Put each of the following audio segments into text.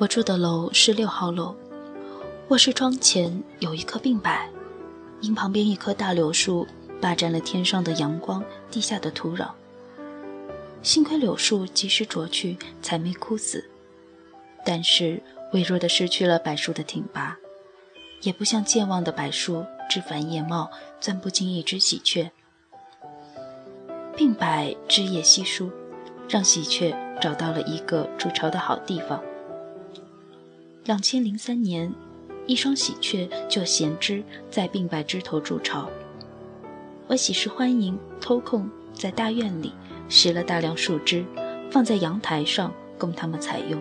我住的楼是六号楼，卧室窗前有一棵病柏，因旁边一棵大柳树霸占了天上的阳光，地下的土壤。幸亏柳树及时啄去，才没枯死。但是微弱的失去了柏树的挺拔，也不像健忘的柏树枝繁叶茂，钻不进一只喜鹊。病柏枝叶稀疏，让喜鹊找到了一个筑巢的好地方。两千零三年，一双喜鹊就衔枝在病柏枝头筑巢。我喜事欢迎，偷空在大院里拾了大量树枝，放在阳台上供它们采用。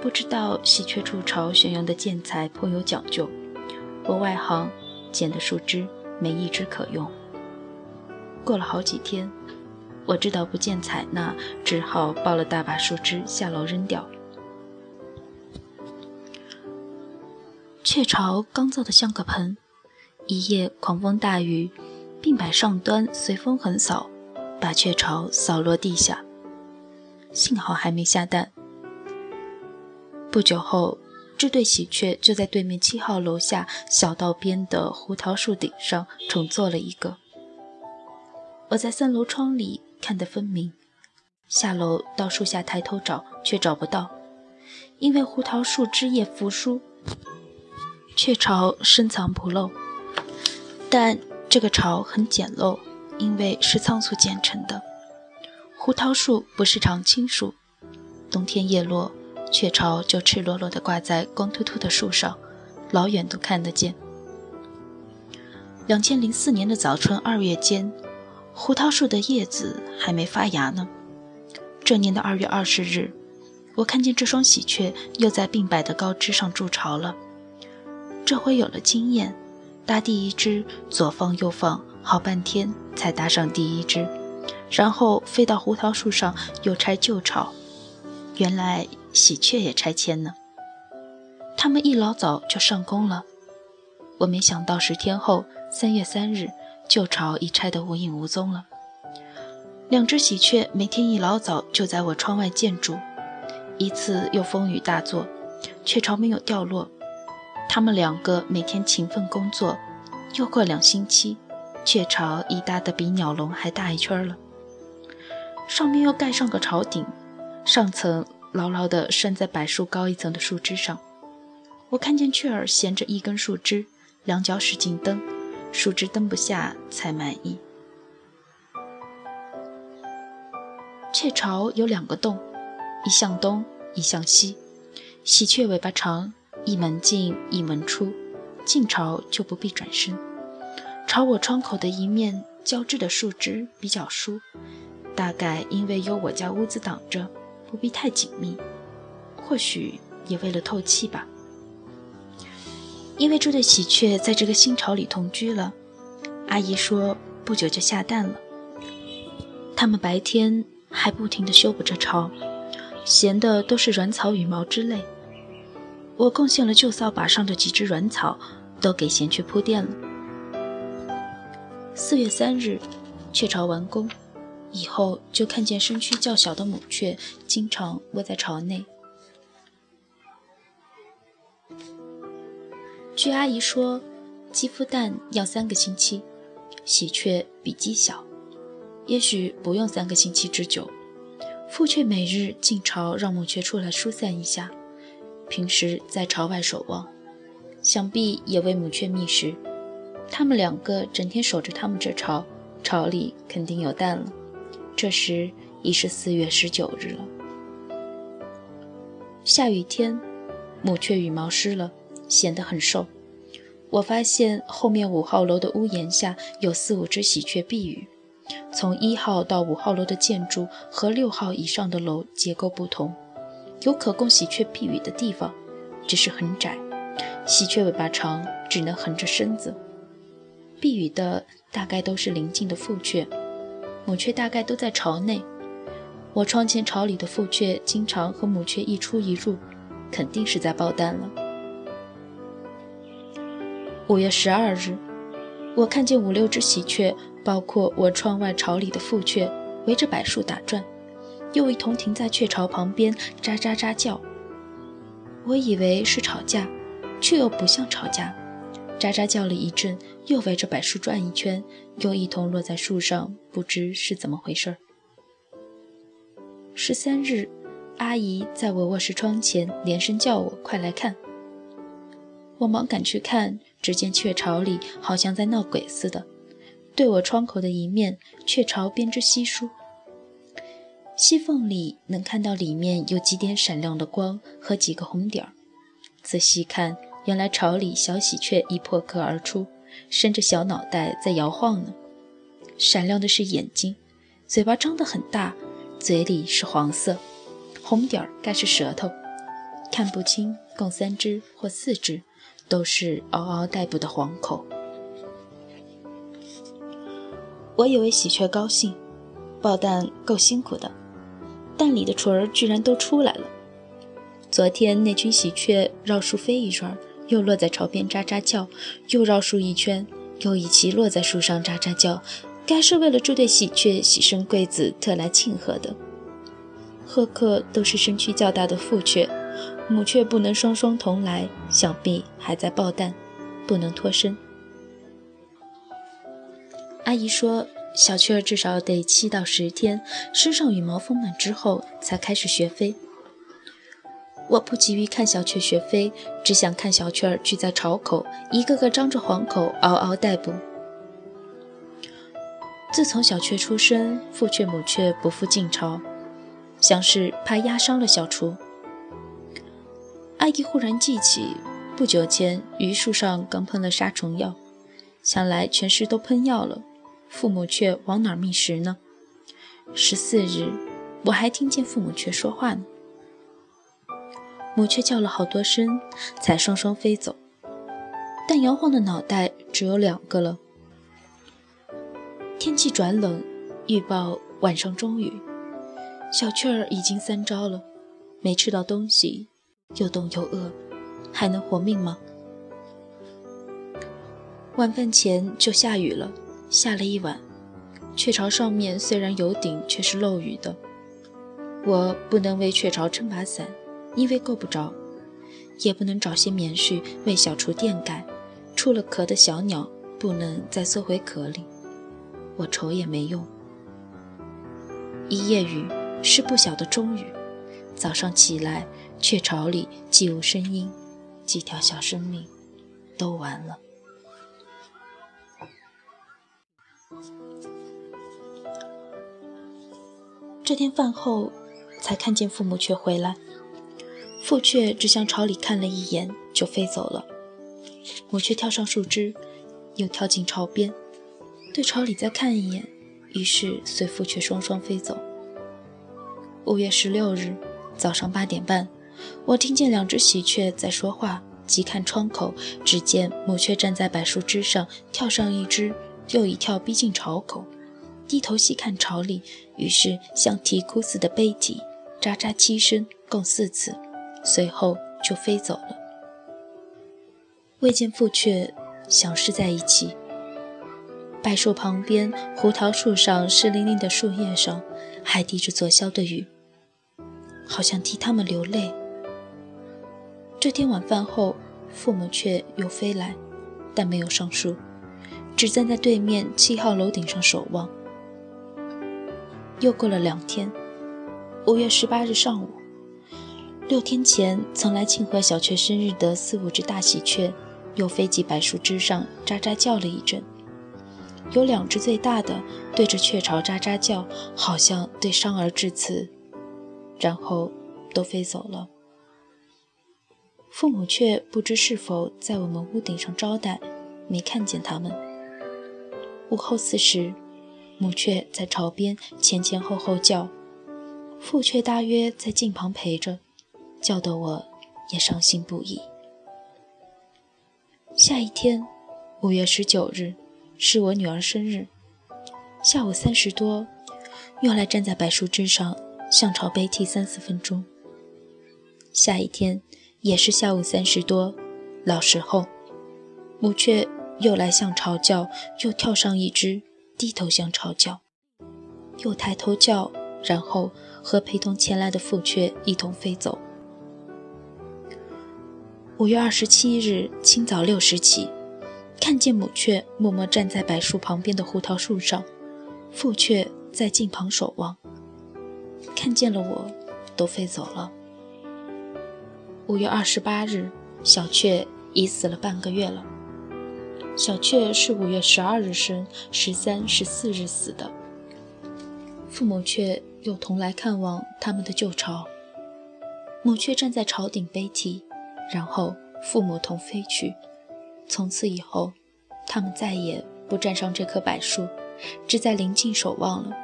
不知道喜鹊筑巢选用的建材颇有讲究，我外行捡的树枝没一枝可用。过了好几天，我知道不见采纳，只好抱了大把树枝下楼扔掉。雀巢刚造的像个盆，一夜狂风大雨，病柏上端随风横扫，把雀巢扫落地下。幸好还没下蛋。不久后，这对喜鹊就在对面七号楼下小道边的胡桃树顶上重做了一个。我在三楼窗里看得分明，下楼到树下抬头找，却找不到，因为胡桃树枝叶扶疏。雀巢深藏不露，但这个巢很简陋，因为是仓促建成的。胡桃树不是常青树，冬天叶落，雀巢就赤裸裸地挂在光秃秃的树上，老远都看得见。两千零四年的早春二月间，胡桃树的叶子还没发芽呢。这年的二月二十日，我看见这双喜鹊又在病柏的高枝上筑巢了。这回有了经验，搭第一只，左放右放，好半天才搭上第一只，然后飞到胡桃树上又拆旧巢。原来喜鹊也拆迁呢。他们一老早就上工了。我没想到十天后，三月三日，旧巢已拆得无影无踪了。两只喜鹊每天一老早就在我窗外建筑。一次又风雨大作，雀巢没有掉落。他们两个每天勤奋工作，又过两星期，雀巢已大得比鸟笼还大一圈了。上面又盖上个巢顶，上层牢牢地拴在柏树高一层的树枝上。我看见雀儿衔着一根树枝，两脚使劲蹬，树枝蹬不下才满意。雀巢有两个洞，一向东，一向西。喜鹊尾巴长。一门进，一门出，进巢就不必转身。朝我窗口的一面交织的树枝比较疏，大概因为有我家屋子挡着，不必太紧密。或许也为了透气吧。因为这对喜鹊在这个新巢里同居了，阿姨说不久就下蛋了。它们白天还不停地修补着巢，衔的都是软草、羽毛之类。我贡献了旧扫把上的几只软草，都给闲雀铺垫了。四月三日，雀巢完工以后，就看见身躯较小的母雀经常窝在巢内。据阿姨说，鸡孵蛋要三个星期，喜鹊比鸡小，也许不用三个星期之久。父雀每日进巢，让母雀出来疏散一下。平时在巢外守望，想必也为母雀觅食。他们两个整天守着他们这巢，巢里肯定有蛋了。这时已是四月十九日了。下雨天，母雀羽毛湿了，显得很瘦。我发现后面五号楼的屋檐下有四五只喜鹊避雨。从一号到五号楼的建筑和六号以上的楼结构不同。有可供喜鹊避雨的地方，只是很窄。喜鹊尾巴长，只能横着身子。避雨的大概都是邻近的父雀，母雀大概都在巢内。我窗前巢里的父雀经常和母雀一出一入，肯定是在抱蛋了。五月十二日，我看见五六只喜鹊，包括我窗外巢里的父雀，围着柏树打转。又一同停在雀巢旁边，喳喳喳叫，我以为是吵架，却又不像吵架。喳喳叫了一阵，又围着柏树转一圈，又一同落在树上，不知是怎么回事。十三日，阿姨在我卧室窗前连声叫我快来看。我忙赶去看，只见雀巢里好像在闹鬼似的。对我窗口的一面，雀巢编织稀疏，隙缝里能看到里面有几点闪亮的光和几个红点儿。仔细看，原来巢里小喜鹊已破壳而出，伸着小脑袋在摇晃呢。闪亮的是眼睛，嘴巴张得很大，嘴里是黄色，红点儿该是舌头，看不清，共三只或四只。都是嗷嗷待哺的黄口。我以为喜鹊高兴，抱蛋够辛苦的，蛋里的雏儿居然都出来了。昨天那群喜鹊绕树飞一圈，又落在巢边喳喳叫，又绕树一圈，又一齐落在树上喳喳叫，该是为了这对喜鹊喜生贵子特来庆贺的。贺客都是身躯较大的父雀。母雀不能双双同来，想必还在抱蛋，不能脱身。阿姨说，小雀儿至少得七到十天，身上羽毛丰满之后才开始学飞。我不急于看小雀学飞，只想看小雀儿聚在巢口，一个个张着黄口，嗷嗷待哺。自从小雀出生，父雀母雀不复进巢，像是怕压伤了小雏。阿姨忽然记起，不久前榆树上刚喷了杀虫药，想来全市都喷药了，父母却往哪儿觅食呢？十四日，我还听见父母雀说话呢。母雀叫了好多声，才双双飞走，但摇晃的脑袋只有两个了。天气转冷，预报晚上中雨，小雀儿已经三朝了，没吃到东西。又冻又饿，还能活命吗？晚饭前就下雨了，下了一晚。雀巢上面虽然有顶，却是漏雨的。我不能为雀巢撑把伞，因为够不着；也不能找些棉絮为小雏垫盖。出了壳的小鸟不能再缩回壳里，我愁也没用。一夜雨是不小的中雨，早上起来。雀巢里既无声音，几条小生命都完了。这天饭后，才看见父母雀回来。父雀只向巢里看了一眼，就飞走了。母雀跳上树枝，又跳进巢边，对巢里再看一眼，于是随父雀双双飞走。五月十六日早上八点半。我听见两只喜鹊在说话，急看窗口，只见母雀站在柏树枝上，跳上一只，又一跳逼近巢口，低头细看巢里，于是像啼哭似的悲啼，喳喳七声，共四次，随后就飞走了。未见父雀，想是在一起。柏树旁边，胡桃树上湿淋淋的树叶上，还滴着昨宵的雨，好像替他们流泪。这天晚饭后，父母雀又飞来，但没有上树，只站在对面七号楼顶上守望。又过了两天，五月十八日上午，六天前曾来庆贺小雀生日的四五只大喜鹊，又飞进柏树枝上，喳喳叫了一阵。有两只最大的对着雀巢喳喳叫，好像对伤儿致辞，然后都飞走了。父母却不知是否在我们屋顶上招待，没看见他们。午后四时，母雀在巢边前前后后叫，父雀大约在近旁陪着，叫得我也伤心不已。下一天，五月十九日，是我女儿生日。下午三时多，又来站在柏树枝上向巢悲啼三四分钟。下一天。也是下午三时多，老时候，母雀又来向巢叫，又跳上一只，低头向巢叫，又抬头叫，然后和陪同前来的父雀一同飞走。五月二十七日清早六时起，看见母雀默默站在柏树旁边的胡桃树上，父雀在近旁守望。看见了我，都飞走了。五月二十八日，小雀已死了半个月了。小雀是五月十二日生，十三、十四日死的。父母却又同来看望他们的旧巢。母雀站在巢顶悲啼，然后父母同飞去。从此以后，他们再也不站上这棵柏树，只在临近守望了。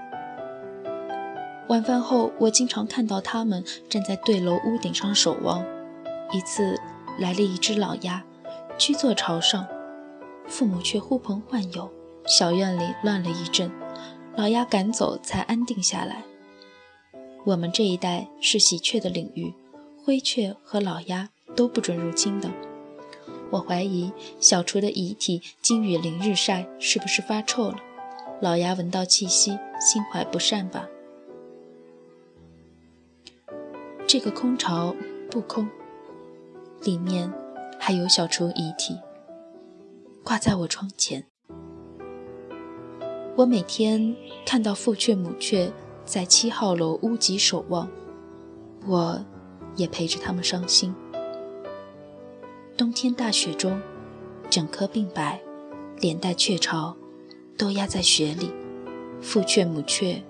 晚饭后，我经常看到他们站在对楼屋顶上守望。一次来了一只老鸭，居坐巢上，父母却呼朋唤友，小院里乱了一阵，老鸭赶走才安定下来。我们这一代是喜鹊的领域，灰雀和老鸭都不准入侵的。我怀疑小雏的遗体经雨淋日晒，是不是发臭了？老鸭闻到气息，心怀不善吧？这个空巢不空，里面还有小雏遗体挂在我窗前。我每天看到父雀母雀在七号楼屋脊守望，我也陪着他们伤心。冬天大雪中，整棵病白连带雀巢都压在雪里，父雀母雀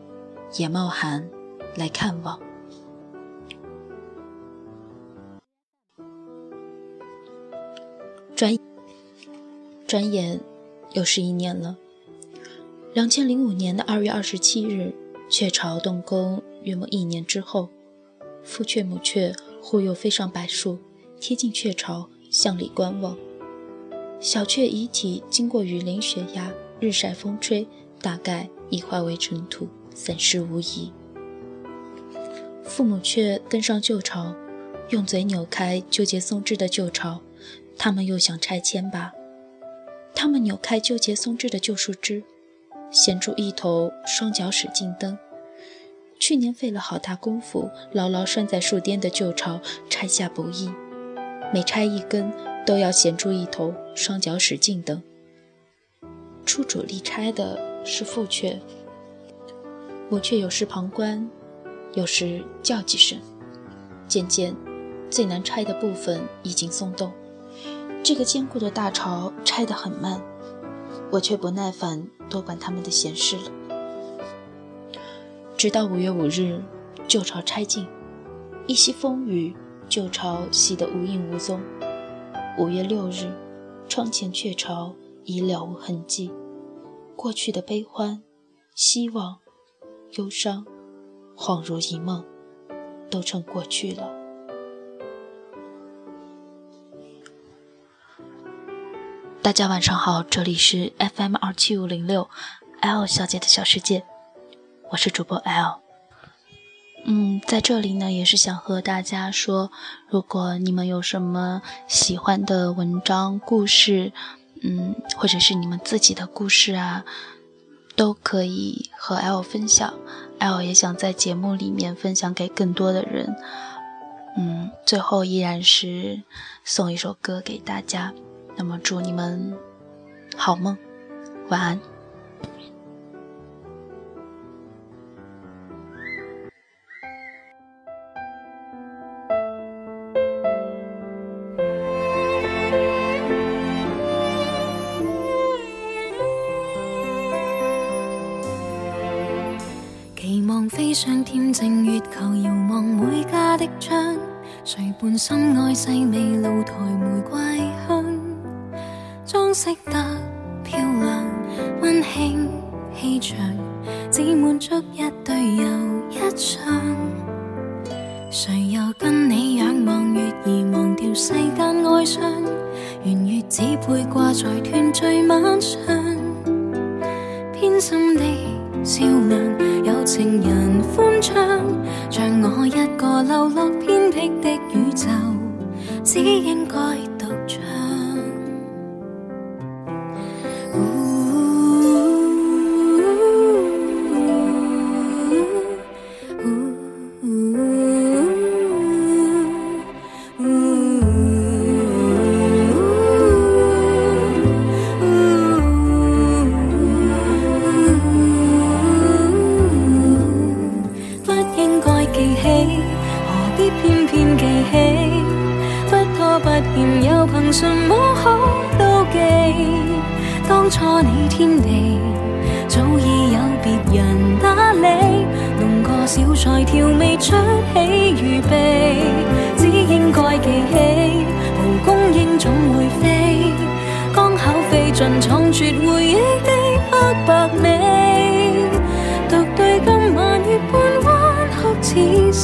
也冒寒来看望。转眼转眼又是一年了。两千零五年的二月二十七日，雀巢动工约莫一年之后，父雀母雀忽又飞上柏树，贴近雀巢向里观望。小雀遗体经过雨淋雪压、日晒风吹，大概已化为尘土，散失无疑。父母雀登上旧巢，用嘴扭开纠结松枝的旧巢。他们又想拆迁吧？他们扭开纠结松枝的旧树枝，衔住一头双脚使劲蹬。去年费了好大功夫，牢牢拴在树巅的旧巢拆下不易，每拆一根都要衔住一头双脚使劲蹬。出主力拆的是父雀，我却有时旁观，有时叫几声。渐渐，最难拆的部分已经松动。这个坚固的大巢拆得很慢，我却不耐烦多管他们的闲事了。直到五月五日，旧巢拆尽，一夕风雨，旧巢洗得无影无踪。五月六日，窗前雀巢已了无痕迹，过去的悲欢、希望、忧伤，恍如一梦，都成过去了。大家晚上好，这里是 FM 二七五零六，L 小姐的小世界，我是主播 L。嗯，在这里呢，也是想和大家说，如果你们有什么喜欢的文章、故事，嗯，或者是你们自己的故事啊，都可以和 L 分享。L 也想在节目里面分享给更多的人。嗯，最后依然是送一首歌给大家。那么，祝你们好梦，晚安。期望飞上恬静月球，遥望每家的窗，谁伴心爱细味露台玫瑰？饰得漂亮，温馨气场，只满足一对又一双。谁又跟你仰望月儿，忘掉世间哀伤？圆月只配挂在团聚晚上，偏心的照亮，有情人欢唱，像我一个流落偏僻的宇宙，只应该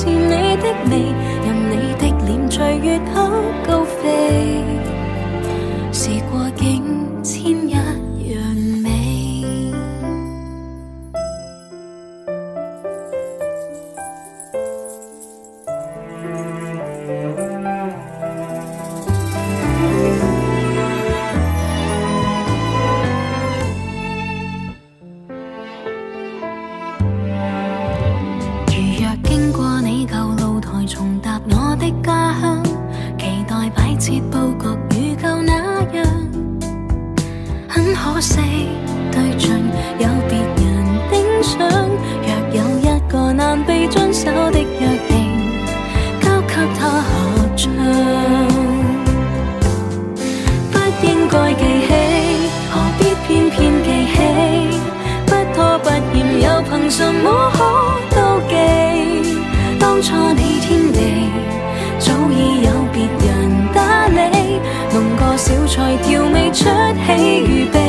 似我的家乡期待摆设布局如旧那样。很可惜对象有别人顶上若有一个难被遵守的约定交给他合唱不应该记起何必偏偏记起不拖不欠又凭什么小菜调味，出起预备。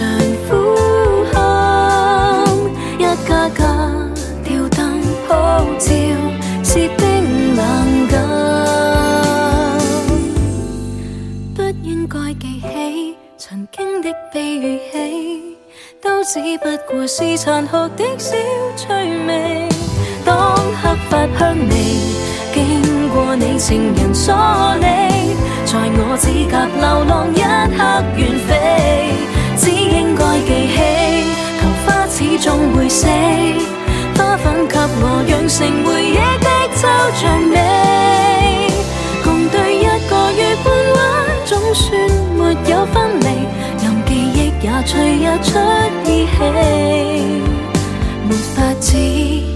球上呼喊，一家家吊燈普照，是冰冷感。不應該記起曾經的悲與喜，都只不過是殘酷的小趣味。當黑发香味。經過你情人梳理，在我指甲流浪一刻遠飛，起，桃花始终会死，花粉给我养成回忆的抽象美，共对一个月半弯，总算没有分离，任记忆也隨日出依稀，没法子。